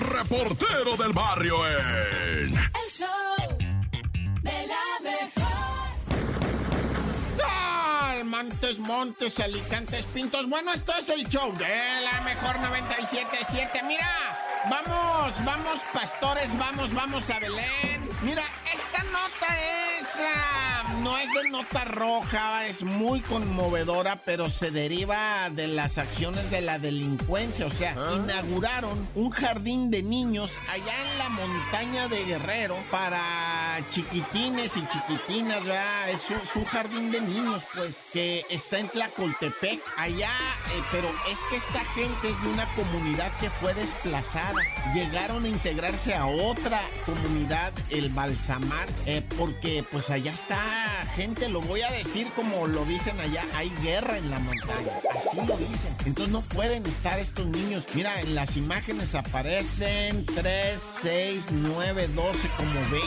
reportero del barrio en... El show de la mejor. Montes, Montes, Alicantes, Pintos. Bueno, esto es el show de la mejor 97.7. Mira, vamos, vamos, pastores, vamos, vamos a Belén. Mira, esta nota es, ah, no es de nota roja, es muy conmovedora, pero se deriva de las acciones de la delincuencia. O sea, inauguraron un jardín de niños allá en la montaña de Guerrero para chiquitines y chiquitinas, ¿verdad? Es un, es un jardín de niños, pues, que está en Tlacoltepec, allá, eh, pero es que esta gente es de una comunidad que fue desplazada. Llegaron a integrarse a otra comunidad, el Balsamar, eh, porque pues allá está gente, lo voy a decir como lo dicen allá, hay guerra en la montaña, así lo dicen. Entonces no pueden estar estos niños. Mira, en las imágenes aparecen 3, 6, 9, 12, como 20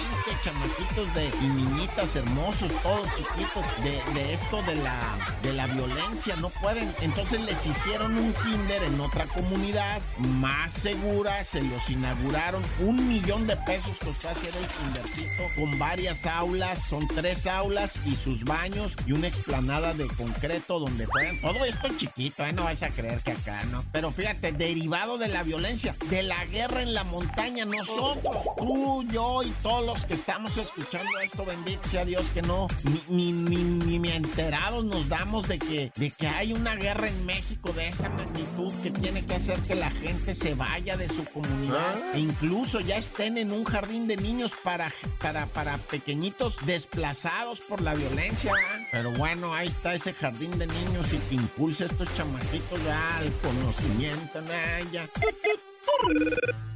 chamaquitos de, y niñitas hermosos, todos chiquitos, de, de esto de la, de la violencia, no pueden. Entonces les hicieron un kinder en otra comunidad más segura, se los inauguraron, un millón de pesos costó hacer el kindercito con varias aulas, son tres aulas y sus baños y una explanada de concreto donde juegan. Todo esto chiquito, ¿eh? No vas a creer que acá, ¿no? Pero fíjate, derivado de la violencia, de la guerra en la montaña, nosotros, tú, yo y todos los que estamos escuchando esto, bendito sea Dios, que no, ni, ni, ni, ni enterados nos damos de que, de que hay una guerra en México de esa magnitud que tiene que hacer que la gente se vaya de su comunidad e incluso ya estén en un jardín de niños para, para, para pequeñitos desplazados por la violencia. ¿verdad? Pero bueno, ahí está ese jardín de niños y que impulsa estos chamaquitos al conocimiento. ¿verdad? Ya.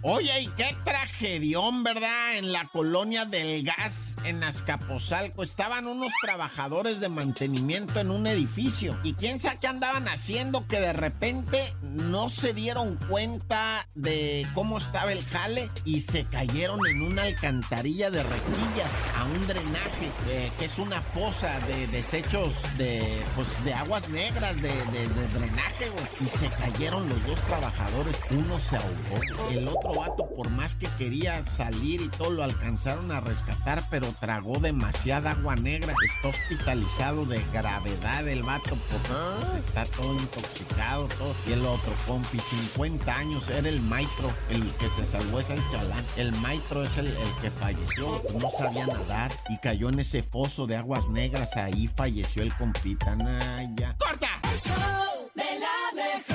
Oye, y qué tragedión, ¿verdad? En la colonia del gas, en Azcapotzalco, estaban unos trabajadores de mantenimiento en un edificio. ¿Y quién sabe qué andaban haciendo? Que de repente no se dieron cuenta de cómo estaba el jale y se cayeron en una alcantarilla de requillas a un drenaje, eh, que es una fosa de desechos de, pues, de aguas negras, de drenaje, güey. Y se cayeron los dos trabajadores. Uno se ahogó. El otro vato, por más que quería salir y todo, lo alcanzaron a rescatar, pero tragó demasiada agua negra. Está hospitalizado de gravedad el vato, porque pues, está todo intoxicado, todo. Y el otro, compi, 50 años, era el maestro, el que se salvó es el chalán. El maestro es el, el que falleció, no sabía nadar y cayó en ese pozo de aguas negras. Ahí falleció el compita. ¡Corta! El show de la mejor.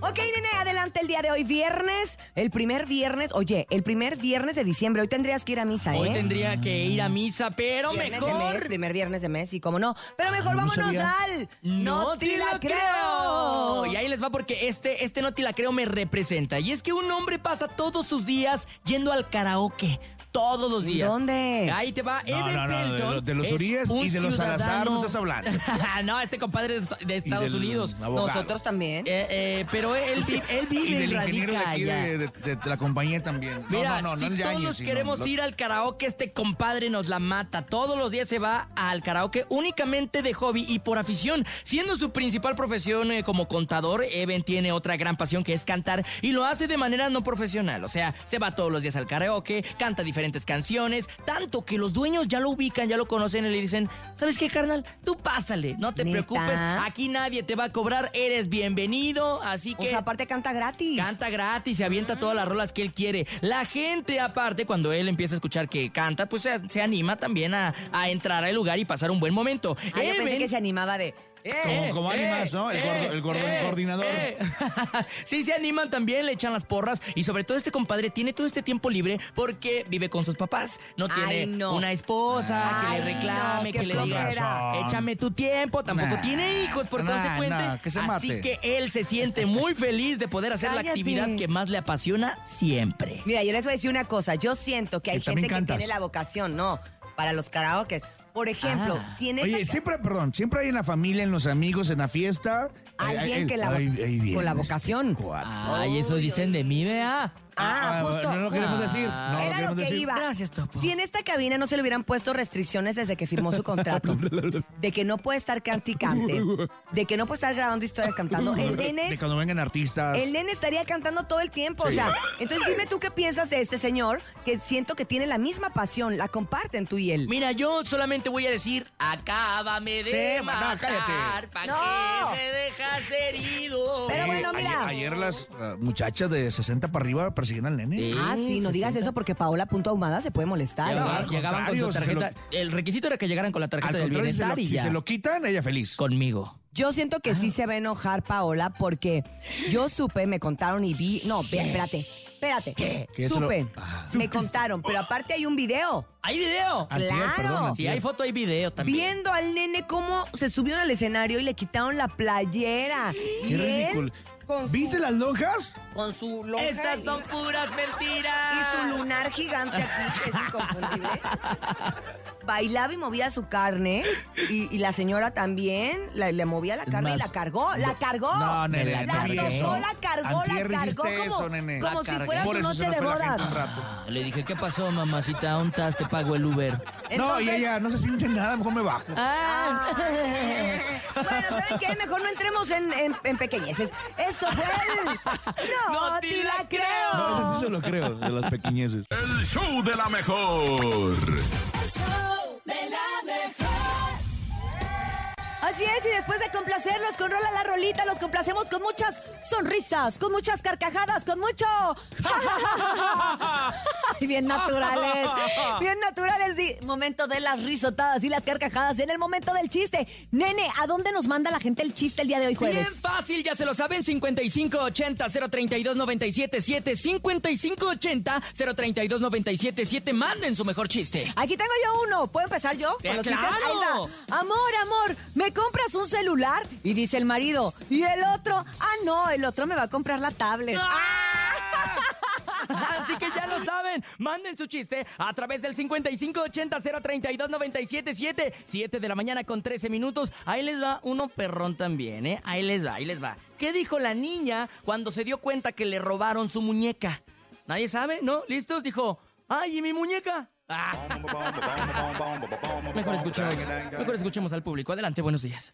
Ok, nene, adelante el día de hoy, viernes, el primer viernes, oye, el primer viernes de diciembre, hoy tendrías que ir a misa, ¿eh? Hoy tendría que ir a misa, pero Viernes de mes, mejor. primer viernes de mes, y cómo no. Pero mejor no vámonos sabía. al... No te la creo. Y ahí les va porque este, este no te la creo me representa. Y es que un hombre pasa todos sus días yendo al karaoke. Todos los ¿En días. dónde? Ahí te va. No, Evan no, no, de Pelton lo- de los Urias y de los Salazar ciudadano- no estás hablando. no, este compadre es de Estados del Unidos. abogado. Nosotros también. Eh, eh, pero él, él vive Y del y ingeniero de radica aquí allá. de, de- de- de la compañía también. No, Mira, no, no, si no el todos Yañez, sino queremos ir al karaoke, este compadre nos la mata. Todos los días se va al karaoke únicamente de hobby y por afición. Siendo su principal profesión eh, como contador, Eben tiene otra gran pasión que es cantar y lo hace de manera no profesional. O sea, se va todos los días al karaoke, canta diferentes canciones, tanto que los dueños ya lo ubican, ya lo conocen y le dicen, ¿sabes qué, carnal? Tú pásale, no te ¿Neta? preocupes, aquí nadie te va a cobrar, eres bienvenido, así O que... sea, aparte canta gratis. Canta gratis, se avienta todas las rolas que él quiere. La gente, aparte, cuando él empieza a escuchar que canta, pues se, se anima también a, a entrar al lugar y pasar un buen momento. Ah, yo pensé Eben- que se animaba de... Eh, Como- como animas, ¿no? El gordo- el gordo- el coordinador. sí, se animan también, le echan las porras. Y sobre todo este compadre tiene todo este tiempo libre porque vive con sus papás. No Ay, tiene no. una esposa que Ay, le reclame, no, que le diga, échame tu tiempo. Tampoco Nah. tiene hijos, por Nah, consecuente. nah, que se así que él se siente muy feliz de poder hacer la actividad que más le apasiona siempre. Mira, yo les voy a decir una cosa. Yo siento que hay Que gente que tiene la vocación, no, para los karaokes. Por ejemplo, Ah. si en Oye, siempre, perdón, siempre hay en la familia, en los amigos, en la fiesta, alguien que la, ay, ay, bien, con la este vocación. Ay, eso dicen de mí, vea. Ah, justo. No lo queremos decir. No lo Era lo queremos que decir. iba. Gracias, Topo. Si en esta cabina no se le hubieran puesto restricciones desde que firmó su contrato, de que no puede estar canticante, de que no puede estar grabando historias cantando, el nene, De cuando vengan artistas. el nene estaría cantando todo el tiempo. O sea, entonces dime tú qué piensas de este señor que siento que tiene la misma pasión, la comparten tú y él. Mira, yo solamente voy a decir, acábame de Sí, no, matar, cállate. ¿pa' No. qué me dejas herido? Pero Eh, bueno, mira. Ayer, ayer las ah, muchachas de 60 para arriba persiguen al nene. Sí. Ah, sí, no digas 60. eso porque Paola Punto Ahumada se puede molestar. Llegaban, llegaban con su tarjeta. El requisito era que llegaran con la tarjeta del contrario, si se, lo, bienestar si se lo quitan, ella feliz. Conmigo. Yo siento que sí se va a enojar Paola porque yo supe, me contaron y vi. No, ve, espérate, espérate. ¿Qué? Lo- Supe, Ah. me contaron, pero aparte hay un video. ¿Hay video? Antier, Claro. perdón, Si hay foto, hay video también. Viendo al nene cómo se subió al escenario y le quitaron la playera. y Qué él ridículo. con su- ¿Viste las lonjas? con su lonja Esas y- son puras mentiras. Y su lunar gigante aquí, que es inconfundible. Bailaba y movía su carne. Y, y la señora también la- le movía la Es carne y la cargó. ¡La cargó! No, nene, la La tocó, eso. la cargó, Antier la cargó hiciste como, eso, nene. como La si fuera Por su eso se noche de la bodas. un rato. Ah, Le dije, ¿qué pasó, mamacita? ¿Dónde estás? Te pago el Uber. no, y ella no se siente nada, mejor me bajo. Ah. Bueno, ¿saben qué? Mejor no entremos en, en, en pequeñeces. Esto fue el... No, No te la creo. No, eso sí se lo creo, de las pequeñeces. El show de la mejor. El show Así es, y después de complacerlos con Rola la Rolita, los complacemos con muchas sonrisas, con muchas carcajadas, con mucho... Ay, bien naturales, bien naturales. Momento de las risotadas y las carcajadas en el momento del chiste. Nene, ¿a dónde nos manda la gente el chiste el día de hoy jueves? Bien fácil, ya se lo saben, 5580-032-977, 5580-032-977, manden su mejor chiste. Aquí tengo yo uno. ¿Puedo empezar yo? Eh, los claro. Ahí va. Amor, amor, ¿me compras un celular? Y dice el marido. ¿Y el otro? Ah, no, el otro me va a comprar la tablet. Así que ya lo saben, manden su chiste a través del 5580-032-977, 7 de la mañana con 13 minutos. Ahí les va uno perrón también, ¿eh? Ahí les va, ahí les va. ¿Qué dijo la niña cuando se dio cuenta que le robaron su muñeca? ¿Nadie sabe? ¿No? ¿Listos? Dijo, ¡ay, y mi muñeca! Mejor escuchemos, mejor escuchemos al público. Adelante, buenos días.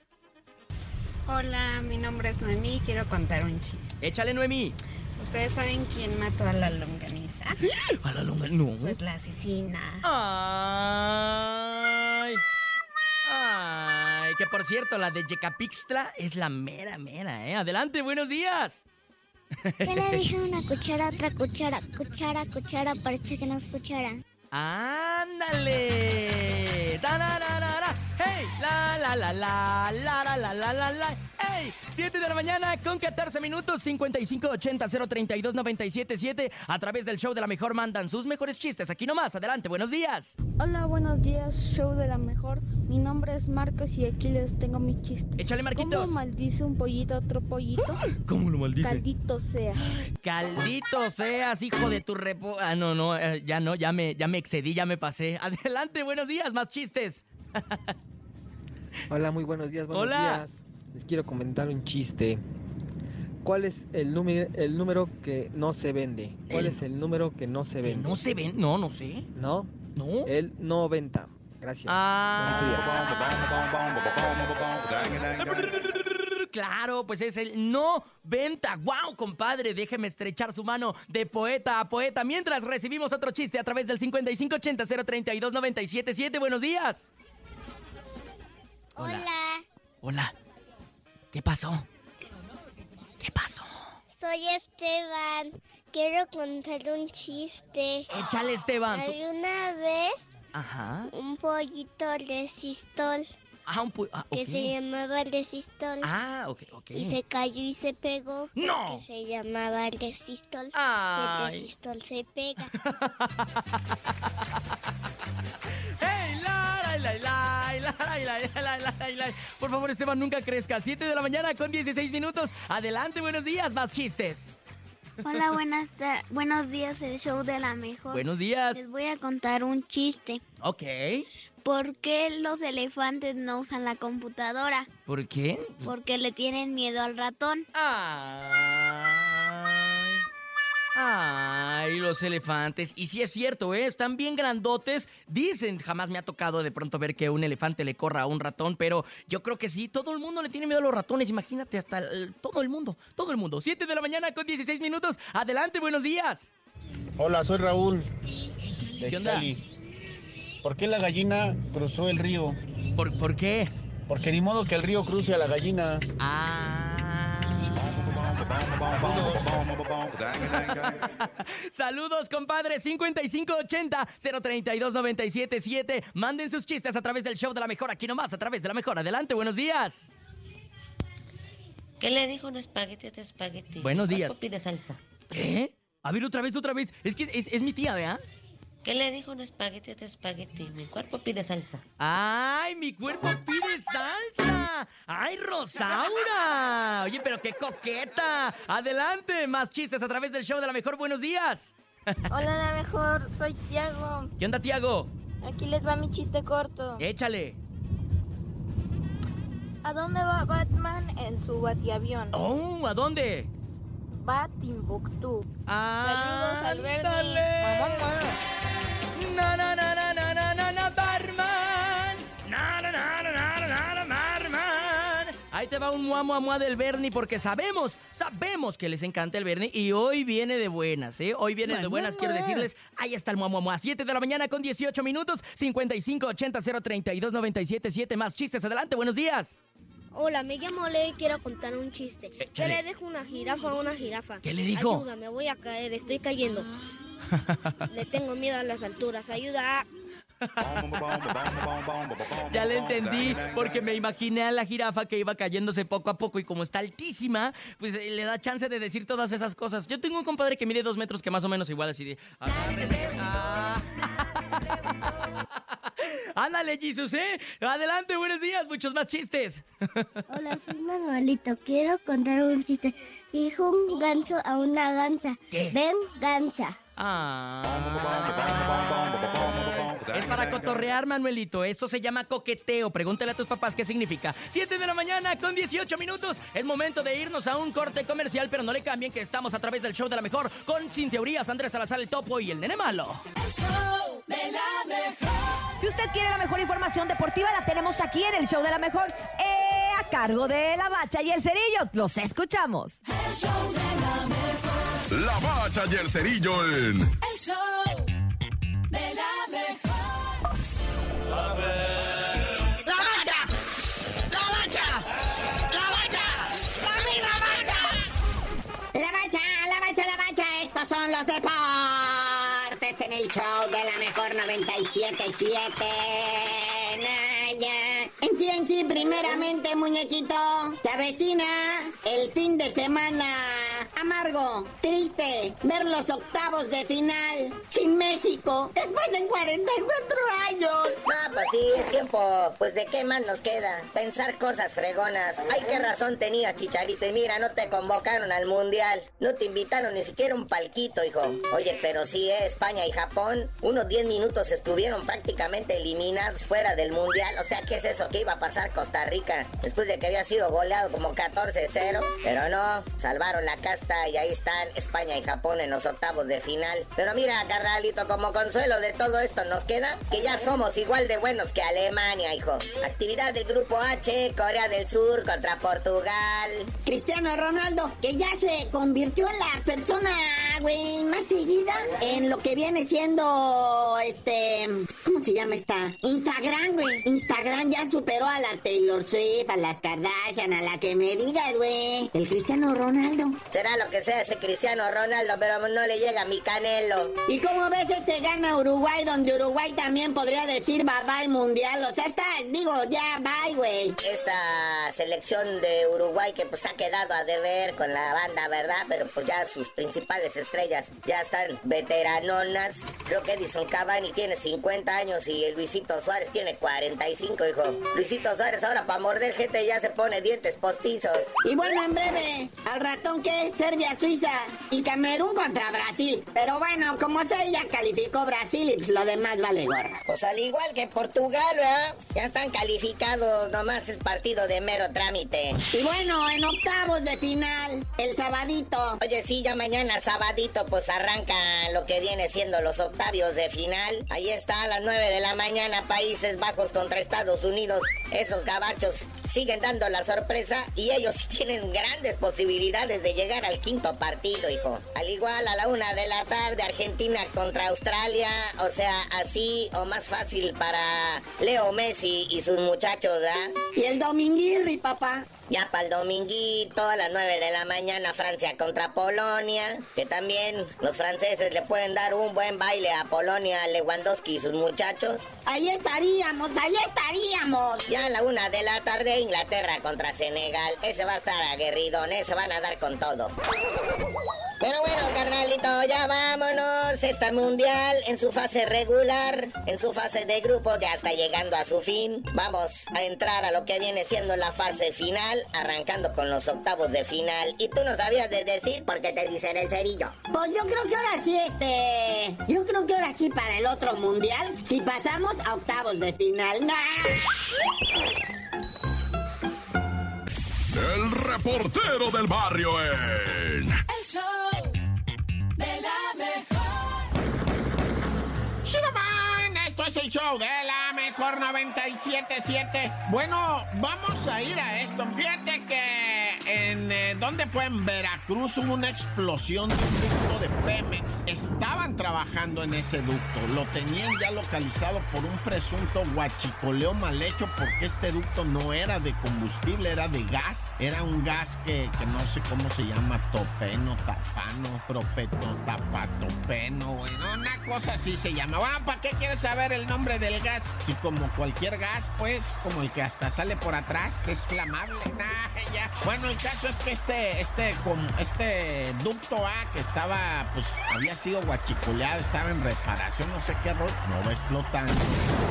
Hola, mi nombre es Noemí y quiero contar un chiste. Échale, Noemí. ¿Ustedes saben quién mató a la longaniza? A la longa, no. Pues la asesina. Ay. Ay, que por cierto, la de Yecapixtla es la mera mera, ¿eh? Adelante, buenos días. ¿Qué le dije una cuchara a otra cuchara? Cuchara, cuchara, parece que no es cuchara. ¡Ándale! ¡Tarararara! ¡Hey! ¡La, la, la, la! ¡La, la, la, la, la, la! ¡Hey! 7 de la mañana con 14 minutos, 5580-032-977. A través del show de la mejor mandan sus mejores chistes. Aquí nomás, adelante, buenos días. Hola, buenos días, show de la mejor. Mi nombre es Marcos y aquí les tengo mi chiste. Échale, ¿Cómo Marquitos. maldice un pollito a otro pollito? ¿Cómo lo maldice? Caldito sea. Caldito seas, hijo de tu repo... Ah, no, no, eh, ya no, ya me, ya me excedí, ya me pasé. Adelante, buenos días, más chistes. Hola, muy buenos días, buenos Hola. días. Les quiero comentar un chiste. ¿Cuál es el número, el número que no se vende? ¿Cuál El- es el número que no se vende? no se ven, no, no sé. ¿No? No. El 90. Gracias. Ah. Claro, pues es el no venta. ¡Wow, compadre! Déjeme estrechar su mano de poeta a poeta mientras recibimos otro chiste a través del 5580-032-977. Buenos días. Hola, Hola. ¿Qué pasó? ¿Qué pasó? soy Esteban. Quiero contar un chiste. Échale, Esteban. Tú- Hay una vez Ajá. un pollito resistol Ah, un pu- ah, que se llamaba resistol. Ah, ok, ok. Y se cayó y se pegó ¡No! se llamaba resistol. Y el resistol se pega. Por favor, Esteban, nunca crezca. 7 de la mañana con 16 minutos. Adelante, buenos días, más chistes. Hola, buenas buenos días, el show de la mejor. Buenos días. Les voy a contar un chiste. Ok. ¿Por qué los elefantes no usan la computadora? ¿Por qué? Porque le tienen miedo al ratón. Ay. Ay, los elefantes. Y sí es cierto, ¿eh? Están bien grandotes. Dicen, jamás me ha tocado de pronto ver que un elefante le corra a un ratón, pero yo creo que sí. Todo el mundo le tiene miedo a los ratones. Imagínate, hasta el- todo el mundo. Todo el mundo. 7 de la mañana con 16 minutos. Adelante, buenos días. Hola, soy Raúl de ¿Qué onda? ¿Por qué la gallina cruzó el río? ¿Por, por qué? Porque ni modo que el río cruce a la gallina. Saludos, compadre. 5580-032-977. Manden sus chistes a través del show de la mejor. Aquí nomás, a través de la mejor. Adelante, buenos días. ¿Qué le dijo un espagueti a otro espagueti? Buenos días. ¿Cuánto pide salsa? ¿Qué? A ver, otra vez, otra vez. Es que es, es mi tía, ¿verdad? ¿Qué le dijo un espagueti a otro espagueti? Mi cuerpo pide salsa. ¡Ay, mi cuerpo pide salsa! ¡Ay, Rosaura! Oye, pero qué coqueta. Adelante, más chistes a través del show de la mejor. Buenos días. Hola, la mejor. Soy Tiago. ¿Qué onda, Tiago? Aquí les va mi chiste corto. Échale. ¿A dónde va Batman en su batiavión? Oh, ¿a dónde? Va a Timbuktu. Ah, Saludos al. Mamá, mamá. Na, na, na, na, na, na, na, na, Barman. Na, na, na, na, na, na, na, Barman. Ahí te va un mua, mua, mua del Bernie porque sabemos, sabemos que les encanta el Bernie y hoy viene de buenas, ¿eh? Hoy viene de buenas, quiero decirles, ahí está el mua, mua, mua. 7 de la mañana con 18 minutos, 5580 032 977 más chistes. Adelante, buenos días. Hola, me llamo Leo y quiero contar un chiste. ¿Qué Échale. le dijo una jirafa a una jirafa? ¿Qué le dijo? Ayuda, me voy a caer, estoy cayendo. Le tengo miedo a las alturas, ayuda. Ya le entendí, porque me imaginé a la jirafa que iba cayéndose poco a poco y como está altísima, pues eh, le da chance de decir todas esas cosas. Yo tengo un compadre que mide dos metros que más o menos igual así de... Ah. Ándale, Jesus, ¿eh? Adelante, buenos días, muchos más chistes. Hola, soy Manuelito. Quiero contar un chiste. Dijo un ganso a una gansa. ¿Qué? Ven, gansa. Ah. Es para cotorrear, Manuelito. Esto se llama coqueteo. Pregúntale a tus papás qué significa. 7 de la mañana con 18 minutos. Es momento de irnos a un corte comercial, pero no le cambien que estamos a través del show de la mejor con Sin Teorías, Andrés Salazar el Topo y el Nene Malo. Si usted quiere la mejor información deportiva, la tenemos aquí en el show de la mejor, eh, a cargo de la bacha y el cerillo. Los escuchamos. La bacha y el cerillo en El show de la mejor. ¡La bacha! ¡La bacha! ¡La bacha! ¡La mira bacha! La bacha, la bacha, la bacha, estos son los deportes en el show de la mejor 97.7. Naya. En sí, en sí, primeramente, muñequito, se avecina el fin de semana amargo, triste, ver los octavos de final sin México después de 44 años. No, pues sí, es tiempo. Pues de qué más nos queda. Pensar cosas fregonas. Ay, qué razón tenía, Chicharito. Y mira, no te convocaron al mundial. No te invitaron ni siquiera un palquito, hijo. Oye, pero sí, eh, España y Japón, unos 10 minutos estuvieron prácticamente eliminados fuera del mundial. O sea, ¿qué es eso? ¿Qué iba a pasar Costa Rica después de que había sido goleado como 14-0? Pero no, salvaron la casta y ahí están España y Japón en los octavos de final. Pero mira, carnalito, como consuelo de todo esto nos queda que ya somos igual de buenos que Alemania, hijo. Actividad del Grupo H, Corea del Sur contra Portugal. Cristiano Ronaldo, que ya se convirtió en la persona, güey, más seguida en lo que viene siendo, este, ¿cómo se llama esta? Instagram, güey. Instagram ya superó a la Taylor Swift, a las Kardashian, a la que me digas, güey. El Cristiano Ronaldo. Será lo que sea ese Cristiano Ronaldo, pero no le llega a mi canelo. ¿Y cómo ves ese gana Uruguay, donde Uruguay también podría decir bye bye mundial? O sea, está, digo, ya bye, güey. Esta selección de Uruguay que pues ha quedado a deber con la banda, ¿verdad? Pero pues ya sus principales estrellas ya están veteranonas. Creo que Edison Cavani tiene 50 años y el Luisito Suárez tiene 45, hijo. Luisito Suárez ahora para morder gente ya se pone dientes postizos. Y bueno, en breve, al ratón que fue Serbia, Suiza y Camerún contra Brasil. Pero bueno, como sea, ya calificó Brasil y pues lo demás vale gorra. Pues al igual que Portugal, ¿verdad? Ya están calificados, nomás es partido de mero trámite. Y bueno, en octavos de final, el sabadito. Oye, sí, ya mañana sabadito pues arranca lo que viene siendo los octavios de final. Ahí está a las 9 de la mañana, Países Bajos contra Estados Unidos. Esos gabachos siguen dando la sorpresa y ellos tienen grandes posibilidades de llegar al quinto partido, hijo. Al igual a la una de la tarde, Argentina contra Australia. O sea, así o más fácil para Leo Messi y sus muchachos, ¿verdad? Y el dominguirri, papá. Ya para el dominguito, a las 9 de la mañana, Francia contra Polonia. Que también los franceses le pueden dar un buen baile a Polonia, Lewandowski y sus muchachos. Ahí estaríamos, ahí estaríamos. Ya a la una de la tarde, Inglaterra contra Senegal. Ese va a estar aguerridón, ese van a dar con todo. Pero bueno, carnalito, ya vámonos. Esta mundial en su fase regular, en su fase de grupo, ya está llegando a su fin. Vamos a entrar a lo que viene siendo la fase final, arrancando con los octavos de final. Y tú no sabías de decir por qué te dicen el cerillo. Pues yo creo que ahora sí, este. Yo creo que ahora sí para el otro mundial, si pasamos a octavos de final. El reportero del barrio en. El show de la mejor. ¡Shuraman! Esto es el show de la mejor 977. Bueno, vamos a ir a esto. Fíjate que en. Eh, ¿Dónde fue? En Veracruz hubo una explosión de un ducto de Pemex. Estaban trabajando en ese ducto. Lo tenían ya localizado por un presunto guachicoleo mal hecho porque este ducto no era de combustible, era de gas. Era un gas que, que no sé cómo se llama, topeno, tapano, propeto, tapatopeno, güey. No, una cosa así se llama. Bueno, ¿para qué quieres saber el nombre del gas? Si como cualquier gas, pues, como el que hasta sale por atrás, es flamable. Nah, ya. Bueno, el caso es que este, este, este ducto A que estaba, pues, había sido guachicoleado, estaba en reparación, no sé qué error, no va explotando.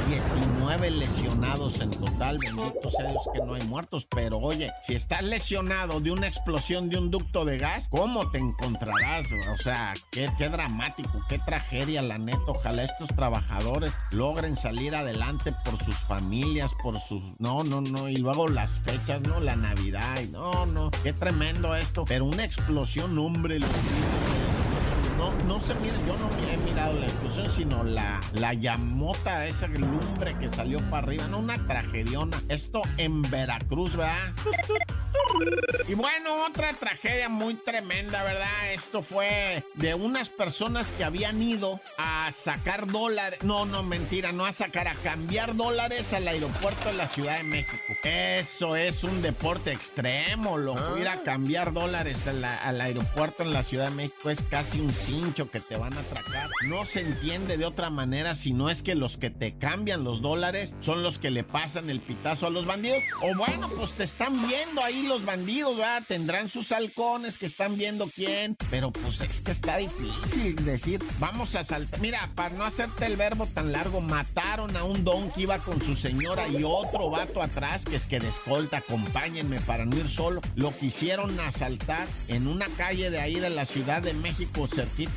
19 lesionados en total, bendito sea Dios que no hay muertos, pero oye, si estás lesionado de una explosión de un ducto de gas, ¿cómo te encontrarás? O sea, qué, qué dramático, qué tragedia, la neta. Ojalá estos trabajadores logren salir adelante por sus familias, por sus... No, no, no, y luego las fechas, ¿no? La Navidad, y no, no, qué tremendo esto. Pero una explosión, hombre, los no, se mira, yo no he mirado la explosión, sino la, la llamota, esa lumbre que salió para arriba, no una tragediona. Esto en Veracruz, ¿verdad? Y bueno, otra tragedia muy tremenda, ¿verdad? Esto fue de unas personas que habían ido a sacar dólares. No, no, mentira, no a sacar, a cambiar dólares al aeropuerto de la Ciudad de México. Eso es un deporte extremo, loco. Ir a cambiar dólares al, al aeropuerto en la Ciudad de México es casi un que te van a atracar. No se entiende de otra manera si no es que los que te cambian los dólares son los que le pasan el pitazo a los bandidos. O bueno, pues te están viendo ahí los bandidos, ¿verdad? Tendrán sus halcones que están viendo quién. Pero pues es que está difícil decir, vamos a saltar. Mira, para no hacerte el verbo tan largo, mataron a un don que iba con su señora y otro vato atrás que es que de escolta, acompáñenme para no ir solo. Lo quisieron asaltar en una calle de ahí de la Ciudad de México, cerquita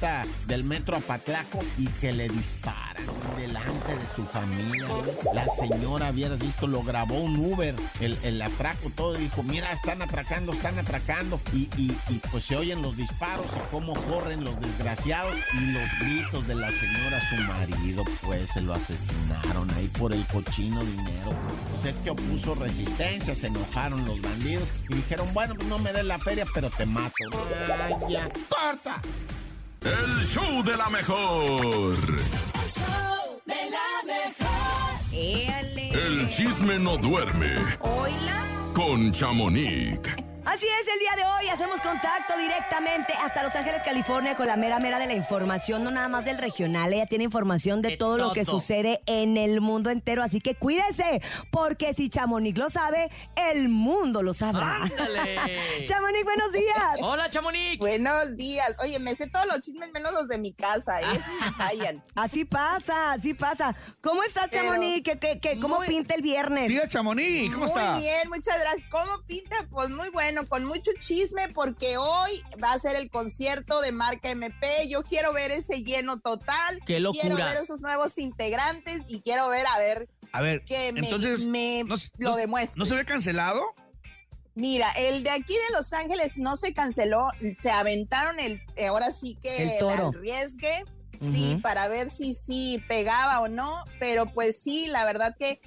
del metro Apatlaco, y que le disparan delante de su familia. La señora, hubieras visto, lo grabó un Uber, el, el atraco, todo, y dijo, mira, están atracando, están atracando. Y, y, y pues se oyen los disparos y cómo corren los desgraciados y los gritos de la señora, su marido, pues se lo asesinaron ahí por el cochino dinero. Pues es que opuso resistencia, se enojaron los bandidos y dijeron, bueno, pues no me des la feria, pero te mato. Ay, ya, corta. El show de la mejor. El show de la mejor. Éale. El chisme no duerme Oila. con Chamonix. Así es, el día de hoy hacemos contacto directamente hasta Los Ángeles, California, con la mera mera de la información, no nada más del regional, ella tiene información de, De todo, lo que sucede en el mundo entero, así que cuídese, porque si Chamonix lo sabe, el mundo lo sabrá. ¡Ándale! Chamonix, buenos días. Hola, Chamonix. Buenos días. Oye, me sé todos los chismes menos los de mi casa. ¿eh? Ensayan. Así pasa, así pasa. ¿Cómo estás, Pero- Chamonix? ¿Qué, qué, qué- cómo Muy- pinta el viernes? Tía Chamonix, ¿cómo muy está? bien, muchas gracias. ¿Cómo pinta? Pues muy bueno. Bueno, con mucho chisme porque hoy va a ser el concierto de Marca MP. Yo quiero ver ese lleno total. ¡Qué locura! Quiero ver esos nuevos integrantes y quiero ver a ver A ver, que me, entonces, me ¿no, lo no- demuestre. ¿no se ve cancelado? Mira, el de aquí de Los Ángeles no se canceló, se aventaron el, eh, ahora sí que El toro. arriesgue, sí, para ver si sí pegaba o no, pero pues sí, la verdad que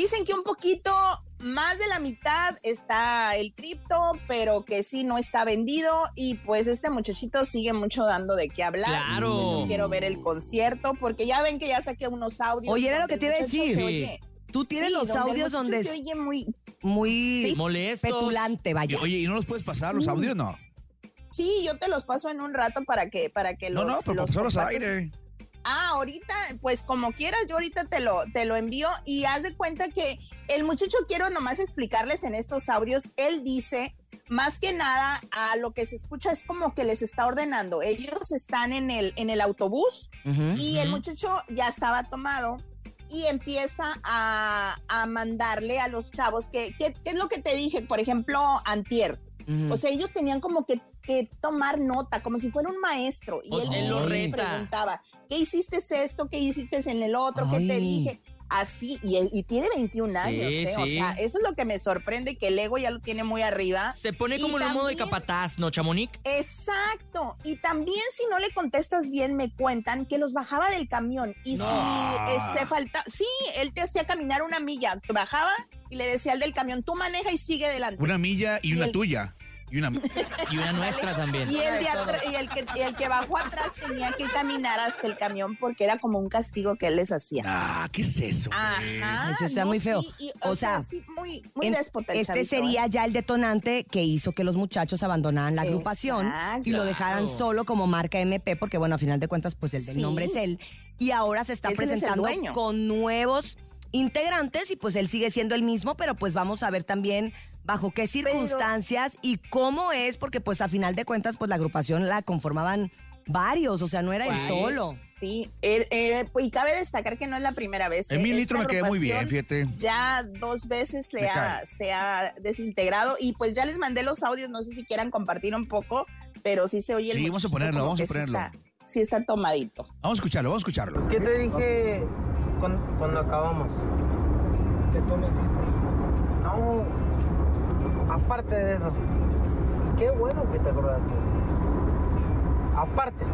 dicen que un poquito más de la mitad está el cripto, pero que sí no está vendido y pues este muchachito sigue mucho dando de qué hablar. Claro. Yo quiero ver el concierto porque ya ven que ya saqué unos audios. Oye, era lo que te iba a decir. se oye- Tú tienes Sí, los donde audios donde se oye muy muy Sí. Molestos. petulante, Y, vaya. oye, ¿y no los puedes pasar los audios? No. Sí, yo te los paso en un rato para que para que No, los no, pero los pasarlos al aire. Ah, ahorita, pues como quieras, yo ahorita te lo, te lo envío y haz de cuenta que el muchacho, quiero nomás explicarles en estos audios, él dice, más que nada, a lo que se escucha es como que les está ordenando. Ellos están en el, en el autobús y el muchacho ya estaba tomado y empieza a, a mandarle a los chavos que, que- ¿qué es lo que te dije? Por ejemplo, antier. O sea, ellos tenían como que, que tomar nota, como si fuera un maestro. Y O él, él lo les reta. preguntaba, ¿qué hiciste esto? ¿Qué hiciste en el otro? ¿Qué te dije? Así, y, y tiene 21 años, Sí, ¿eh? O sea, eso es lo que me sorprende, que el ego ya lo tiene muy arriba. Se pone como en un modo de capataz, ¿no, Chamonix? Exacto. Y también si no le contestas bien, me cuentan que los bajaba del camión. Y No. si eh, se falta, sí, él te hacía caminar una milla, te bajaba y le decía al del camión, tú maneja y sigue adelante. Una milla y Y una el- tuya. Y una... Y una nuestra también. Y el, de y el que, y el que bajó atrás tenía que caminar hasta el camión porque era como un castigo que él les hacía. Ah, ¿qué es eso? Ajá. Eso está no, muy feo. sí, y, O o, sea, sea, sí, muy, muy En- déspota el este chavito, sería ¿eh? ya el detonante que hizo que los muchachos abandonaran la agrupación y lo dejaran solo como marca MP, porque bueno, a final de cuentas, pues el del Sí. nombre es él. Y ahora se está Ese presentando con nuevos integrantes y pues él sigue siendo el mismo, pero pues vamos a ver también bajo qué circunstancias y cómo es, porque pues a final de cuentas, pues la agrupación la conformaban varios, o sea, no era él Pues, solo. Sí, él- él- y cabe destacar que no es la primera vez. En ¿eh? mi litro me quedé muy bien, fíjate. Ya dos veces se Me ha, cae. se ha desintegrado y pues ya les mandé los audios, no sé si quieran compartir un poco, pero sí se oye el Sí, vamos a ponerlo, vamos a que sí ponerlo. está- Sí está tomadito. Vamos a escucharlo, vamos a escucharlo. ¿Qué te dije cuando, cuando acabamos? ¿Qué tú me hiciste? No, aparte de eso. Y qué bueno que te acordaste. Aparte.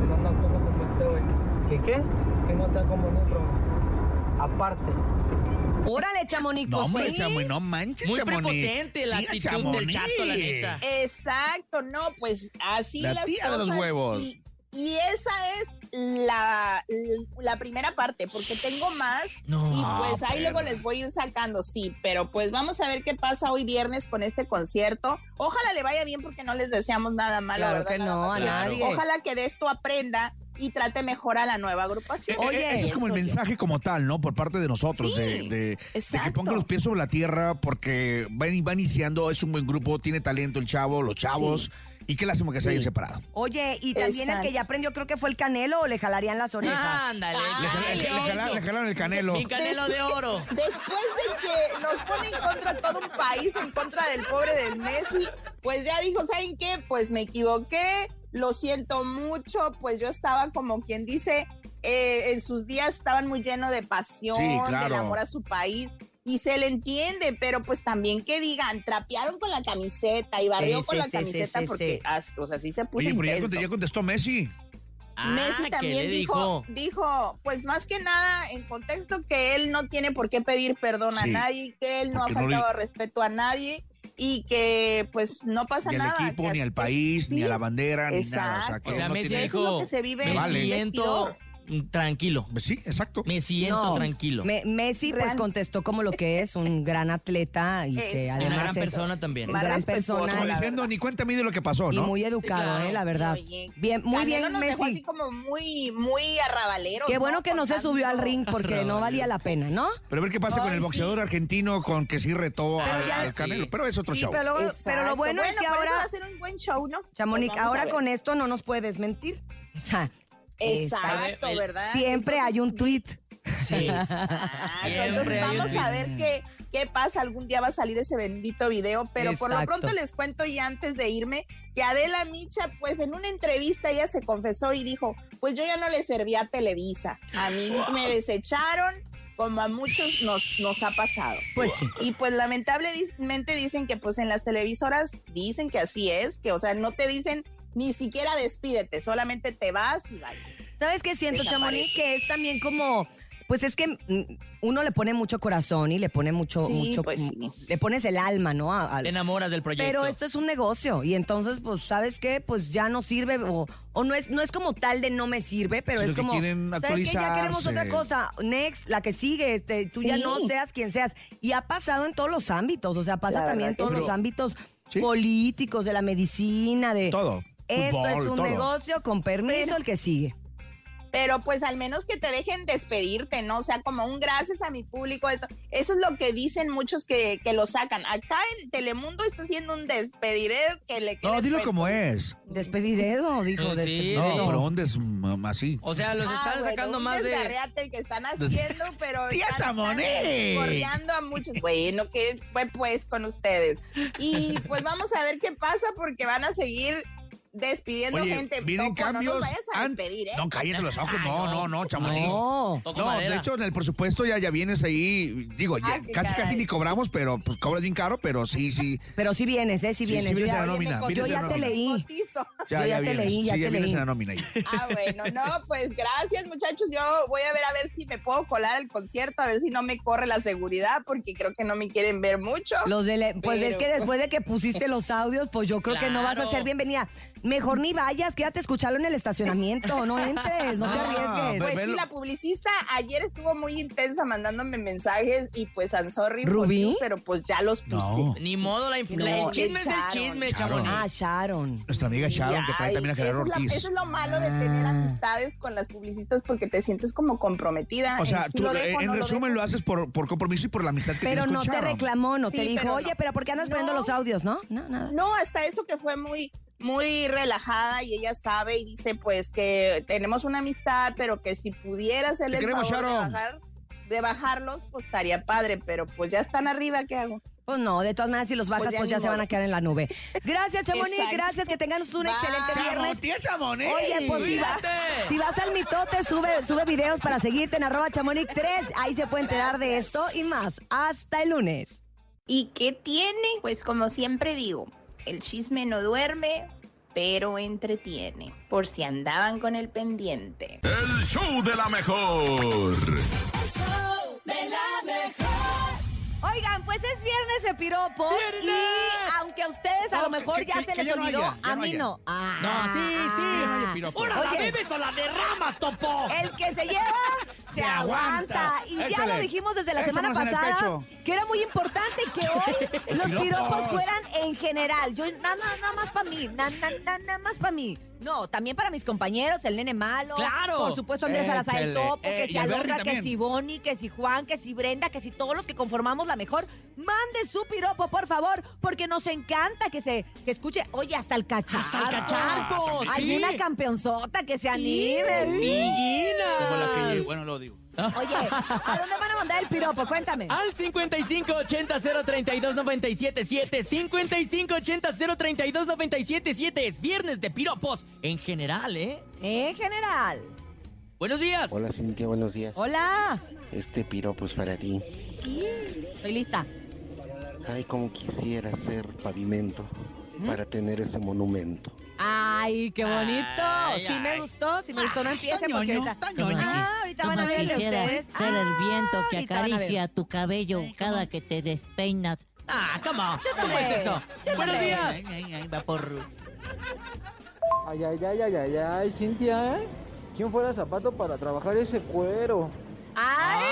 Que no tan como como este güey. ¿Qué qué? Que no tan como negro. Aparte. Órale, Chamonix, No, pues, hombre, sí. Chamonix, no manches, Muy Chamonix. prepotente la Tía actitud del chato, la neta. Exacto, no, pues así La las tía de los cosas. huevos. Y, y esa es la, la primera parte, porque tengo más No. y pues ahí luego les voy a ir sacando, sí, pero pues vamos a ver qué pasa hoy viernes con este concierto. Ojalá le vaya bien porque no les deseamos nada malo, Claro ¿verdad? que no, a nadie. Ojalá que de esto aprenda y trate mejor a la nueva agrupación. Eh, eh, Oye, Ese es como el Eso yo. mensaje como tal, ¿no? Por parte de nosotros, Sí, de, de- de que ponga los pies sobre la tierra porque va, va iniciando, es un buen grupo, tiene talento el chavo, los chavos, y qué lástima que se hayan separado. Oye, y también el que ya aprendió, creo que fue el Canelo o le jalarían las orejas. Ándale. Le, le- le jala- le jalaron el canelo. Mi canelo de oro. Después de que nos pone en contra todo un país, en contra del pobre del Messi, pues ya dijo, ¿saben qué? Pues me equivoqué, lo siento mucho, pues yo estaba como quien dice, eh, en sus días estaban muy llenos de pasión, Sí, claro. del amor a su país. Y se le entiende, pero pues también que digan, trapearon con la camiseta y barrió Sí, con sí, la sí, camiseta porque, sí. as- o sea, sí se puso Oye, pero ya, intenso. ya contestó Messi. Ah, Messi ¿qué también dijo, dijo, pues más que nada en contexto que él no tiene por qué pedir perdón a nadie, que él no ha porque no le- faltado respeto a nadie y que pues no pasa Ni al nada. equipo, que ni al país, ni a la bandera, ni nada. O sea, que O sea, no Messi tiene- Eso es lo dijo, que se vive me en vale. el siento vestidor. Tranquilo. Sí, exacto. Me siento No, tranquilo. Me- Messi pues contestó como lo que es, un gran atleta y que Es Una además gran es persona también. Gran persona Como diciendo, ni cuenta mí de lo que pasó, y ¿no? muy educado, claro, eh, la verdad. Bien, muy Canelo bien nos dejó así Messi. como muy, muy arrabalero. Qué bueno que no se subió al ring porque no valía la pena, ¿no? Pero a ver qué pasa con el boxeador sí. argentino con que sí retó Pero al, ya- al Canelo. Pero es otro Sí, show. pero, luego- pero lo bueno, es que ahora, va a ser un buen show, ¿no? Chamonix, Pues ahora con esto no nos puedes mentir. O sea, Exacto, El- ¿verdad? siempre hay un tweet. Sí. Exacto. Entonces vamos a ver qué, qué pasa, algún día va a salir ese bendito video, pero por lo pronto les cuento y antes de irme que Adela Micha, pues en una entrevista ella se confesó y dijo, pues yo ya no le servía a Televisa, a mí me desecharon. Como a muchos nos, nos ha pasado. Pues sí. Y pues lamentablemente dicen que pues en las televisoras dicen que así es, que o sea, no te dicen ni siquiera despídete, solamente te vas y vaya. ¿Sabes qué siento. Chamonix? Que es también como. Pues es que mm, uno le pone mucho corazón y le pone mucho, Sí, mucho, pues sí. mm, le pones el alma, ¿no? A- Te enamoras del proyecto. Pero esto es un negocio y entonces, pues, ¿sabes qué? Pues ya no sirve o, o no es no es como tal de no me sirve, pero Sino es que como, quieren ¿sabes qué? Ya queremos otra cosa. Next, la que sigue, este, tú ya Sí. no seas quien seas. Y ha pasado en todos los ámbitos, o sea, pasa La también en todos que los sí. ámbitos Sí. políticos, de la medicina, de... Todo. Esto es un todo. negocio, con permiso, Pero- el que sigue. Pero pues al menos que te dejen despedirte, ¿no? O sea, como un gracias a mi público. Eso, eso es lo que dicen muchos que, que lo sacan. Acá en Telemundo está haciendo un despediré que le que No, dilo cuento. como es. Despediredo, dijo. Sí, despediredo. No, pero un des mm, así. O sea, los Ah, están bueno, sacando un más de. que están haciendo, pero Tía Chamonix. correando a muchos. Bueno, que fue pues con ustedes. Y pues vamos a ver qué pasa porque van a seguir despidiendo Oye, gente. vienen Topo, cambios. No nos vayas a despedir, ¿eh? No, cállate los ojos. No, no, no, chamonix. No. No, de hecho, en el presupuesto ya, ya vienes ahí. Digo, ya Ah, casi casi ni cobramos, pero pues cobras bien caro, pero sí, sí. Pero sí vienes, ¿eh? Sí, Sí, vienes. sí Yo vienes ya- la nómina. yo ya te leí. Ya, Yo ya ya te vienes. leí, ya sí, ya te vienes leí. en la nómina ahí. Ah, bueno, no, pues gracias muchachos. Yo voy a ver a ver si me puedo colar al concierto, a ver si no me corre la seguridad, porque creo que no me quieren ver mucho. Los de le- pues es que después de que pusiste los audios, pues yo creo que no vas a ser bienvenida. Mejor ni vayas, quédate a escucharlo en el estacionamiento, no entres, no te Ah, arriesgues. Pues velo. sí, la publicista ayer estuvo muy intensa mandándome mensajes y pues I'm sorry ¿Rubí? you, pero pues ya los puse. No. Ni modo, la No, el chisme es el chisme, Sharon. Ah, Sharon. Nuestra amiga Sharon, que trae también a Gerardo eso, es la- Ortiz. eso es lo malo de tener Ah. amistades con las publicistas porque te sientes como comprometida. O sea, en sí tú, lo dejo, en no lo resumen lo, haces por, por compromiso y por la amistad que Pero tienes no con te reclamó, no te dijo, pero oye, no. pero ¿por qué andas poniendo No. los audios, no? No, nada. No, hasta eso que fue muy, muy relajada y ella sabe y dice pues que tenemos una amistad, pero que si pudiera hacerle el favor de, bajar, de bajarlos, pues estaría padre, pero pues ya están arriba, ¿qué hago? Pues no, de todas maneras, si los bajas, Pues pues ya se van a quedar en la nube. Gracias, Chamonix, gracias, que tengan un Bye. excelente viernes. Chamo, tía Chamonix. Oye, pues si, va- Cuídate. si vas al mitote, sube, sube videos para seguirte en arroba chamonix 3. Ahí se puede enterar de esto y más. Hasta el lunes. ¿Y qué tiene? Pues como siempre digo, el chisme no duerme, pero entretiene. Por si andaban con el pendiente. El show de la mejor. El show de la mejor. Oigan, pues es viernes de piropo y aunque a ustedes a No, lo mejor que- ya que- se que les ya no olvidó, haya, a no mí haya. no. Ah, No, sí, sí. no piropo. Ahora la bebes o la derramas, topo. El que se lleva se, Se aguanta. aguanta. Y ya lo dijimos desde la Échanos semana pasada que era muy importante que hoy los piropos fueran en general. Yo nada, nada más para mí, nada, nada, nada más para mí. No, también para mis compañeros, el nene malo. Claro. Por supuesto, Andrés Salazar el. Topo, que Eh, si Alondra, que si Bonnie, que si Juan, que si Brenda, que si todos los que conformamos la mejor. Mande su piropo, por favor, porque nos encanta que se que escuche. Oye, hasta el cacharpo. Hasta el cacharpo, sí. Alguna campeonzota que se anime. Villina. Como la que bueno, lo digo. Oye, ¿a dónde van a mandar el piropo? Cuéntame. Al 5580-032-977. 5580-032-977. Es viernes de piropos en general, ¿eh? En general. Buenos días. Hola Cintia, buenos días. Hola. Este piropo es para ti. Estoy lista. Ay, como quisiera ser pavimento para tener ese monumento. Ay, qué bonito. Ay, sí me ay. gustó, si me gustó, no empiecen porque ahorita, Ah, quis- ahorita van a como ver el de quisiera ustedes. ser el viento Ah, que acaricia tu cabello cada que te despeinas. Ah, ¿cómo? ¿Cómo es eso? Buenos días. Ay, ay, ay, ay, ay, ay, Cintia, ¿eh? ¿Quién fuera zapato para trabajar ese cuero? ¡Ay!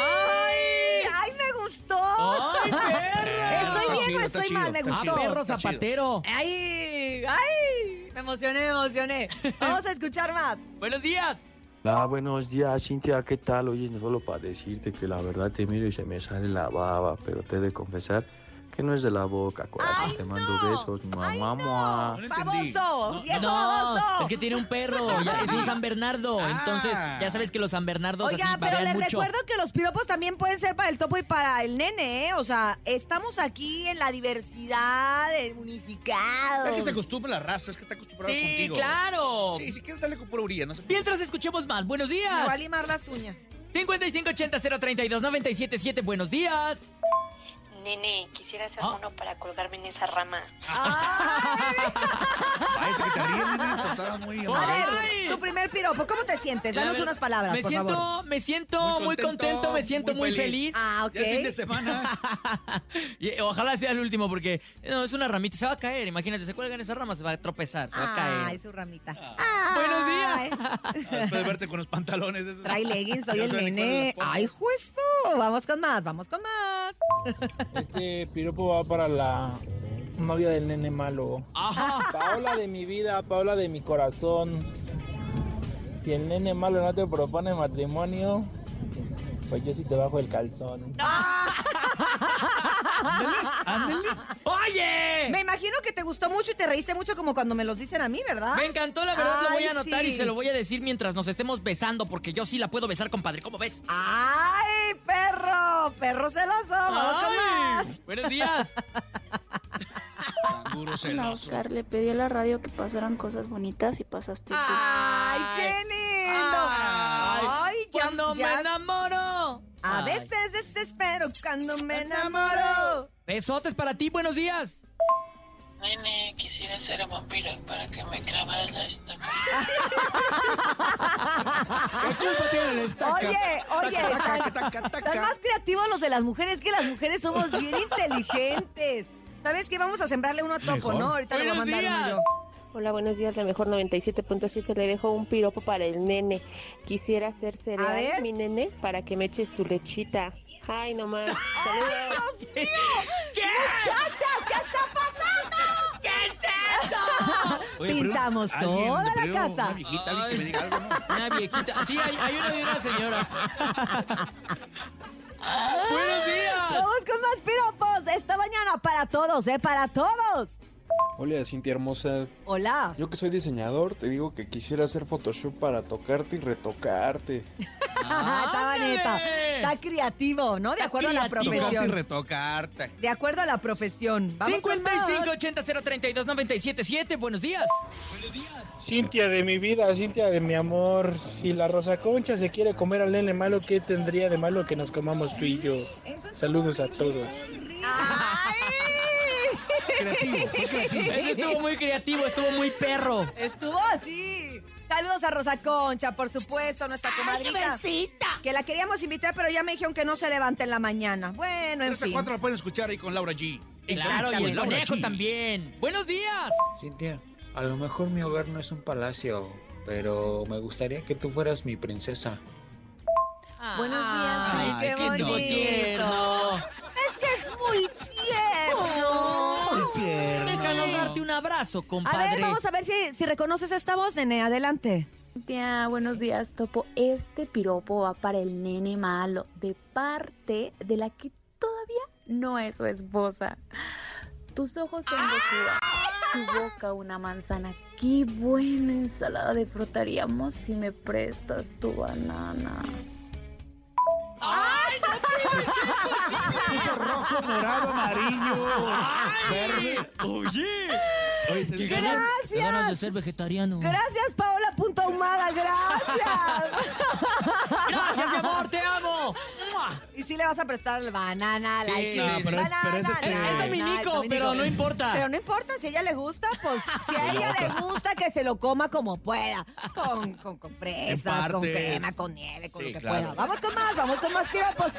¡Ay, me gustó! ¡Ay, perra! ¿Estoy bien chido, o está estoy chido, mal? Me está Ah, gustó. perro zapatero. ¡Ay! ¡Ay! Me emocioné, me emocioné. Vamos a escuchar más. Buenos días. Ah, buenos días, Cintia, ¿qué tal? Oye, no solo para decirte que la verdad te miro y se me sale la baba, pero te he de confesar que no es de la boca, corazón. Te mando besos, mamá. mua. ¡Baboso! ¡Viejo No, baboso! es que tiene un perro, ya- es un San Bernardo. Ah. Entonces, ya sabes que los San Bernardos Oiga, así pero les mucho. recuerdo que los piropos también pueden ser para el topo y para el nene, ¿eh? O sea, estamos aquí en la diversidad, en unificados. Es que se acostumbra la raza, es que está acostumbrado Sí, contigo. claro. Sí, si quieres darle con pura uría, no sé. Mientras escuchemos más, buenos Me días. va a limar las uñas. 5580-032-977, buenos días. Nene, quisiera ser Ah. uno para colgarme en esa rama. Ay, te nena, estaba muy A amarillo. ver, tu primer piropo, ¿cómo te sientes? Danos unas palabras, me por siento, favor. Me siento Muy muy contento, me siento muy feliz. feliz. Ah, ok. Ya es fin de semana. Y ojalá sea el último porque no, es una ramita, se va a caer. Imagínate, se cuelga en esa rama, se va a tropezar, se va a caer. Ay, su ramita. Buenos Ay. días. Después de verte con los pantalones esos. Trae leggings, soy el nene. Ay, juezo. Vamos con más, vamos con más. Este piropo va para la novia del nene malo. Paola de mi vida, Paola de mi corazón. Si el nene malo no te propone matrimonio, pues yo sí te bajo el calzón. ¡Oye! Me imagino que te gustó mucho y te reíste mucho como cuando me los dicen a mí, ¿verdad? Me encantó, la verdad, lo voy a anotar y se lo voy a decir mientras nos estemos besando, porque yo sí la puedo besar, compadre. ¿Cómo ves? ¡Ay, perro! ¡Perro celoso! ¡Vamos con Ay, más! Buenos días. Canguro Hola, celoso. Oscar. Le pedí a la radio que pasaran cosas bonitas y pasaste tú. ¡Ay, qué lindo! Ay, ¡Ay, ya, cuando ya- me enamoro. A veces desespero cuando me enamoro. Besotes para ti, buenos días. Nene, quisiera ser vampiro para que me clavaras la estaca. ¿Qué culpa tiene la estaca? Oye, oye, Taca, taca, tan- taca, taca. Están más creativos los de las mujeres que las mujeres somos bien inteligentes. ¿Sabes qué? Vamos a sembrarle uno a Topo. ¿no? Ahorita le voy a mandar uno yo. Hola, buenos días. La mejor 97.7 le dejo un piropo para el nene. Quisiera hacer A cereal, ver. mi nene, para que me eches tu lechita. Ay, nomás. Saludos. ¡Dios mío! ¡Muchachas! ¿Qué está pasando? ¿Qué es eso? Oye, pero Pintamos alguien, toda la casa. Una viejita, alguien que me diga algo, ¿no? Una viejita. Sí, hay, hay una de una señora. buenos días. Vamos con más piropos esta mañana para todos, ¿eh? Para todos. Hola Cintia hermosa, Hola. yo que soy diseñador te digo que quisiera hacer Photoshop para tocarte y retocarte. está bonito. Está creativo, ¿no? De Está acuerdo a la creativo. Tocarte y profesión. retocarte. De acuerdo a la profesión. Vamos con más. 5580-032-977, buenos días. Cintia de mi vida, Cintia de mi amor, si la Rosa Concha se quiere comer al nene malo, ¿qué tendría de malo que nos comamos tú y yo? Saludos a todos. Creativo, fue creativo. Estuvo muy creativo, estuvo muy perro. Estuvo así. Saludos a Rosa Concha, por supuesto, nuestra comadrita. Que la queríamos invitar, pero ya me dijeron que no se levanta en la mañana. Bueno, en 3 a fin. 4 la pueden escuchar ahí con Laura G. Claro, y el conejo también. Buenos días. Cintia, a lo mejor mi hogar no es un palacio, pero me gustaría que tú fueras mi princesa. Buenos días. Ay, qué es que estuvo bonito. Es que es muy tierno. Tierno. Déjanos darte un abrazo, A compadre. ver, vamos a ver si, si reconoces esta voz, nene. Adelante. Cintia, buenos días, Topo. Este piropo va para el nene malo, de parte de la que todavía no es su esposa. Tus ojos son de sudor, tu boca una manzana. Qué buena ensalada de frotaríamos si me prestas tu banana. Puso rojo, morado, amarillo, verde. Oye. Oye, se ganas- qué ganas de ser vegetariano. Gracias, Paola Punta Humada. Gracias. Gracias, mi amor, te amo. Y si le vas a prestar banana, Sí, la sí, sí. pero es- banana, pero es este- Es Dominico, pero no importa. Pero no importa, si a ella le gusta, pues si a ella le gusta que se lo coma como pueda. Con, con, con fresas, con partes. crema, con nieve, con Sí, lo que claro. pueda. Vamos con más, vamos con más piropos.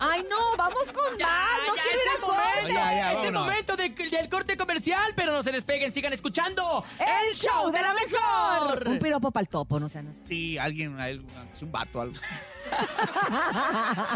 Ay, no, vamos con Ya, más. No ya, quiero ir ese a corte. momento, Ya, vámonos. momento de- del corte comercial, pero no se despeguen, sigan escuchando El show de la mejor. Un piropo para el topo, no sean así. Sí, alguien, alguien, es un vato, algo.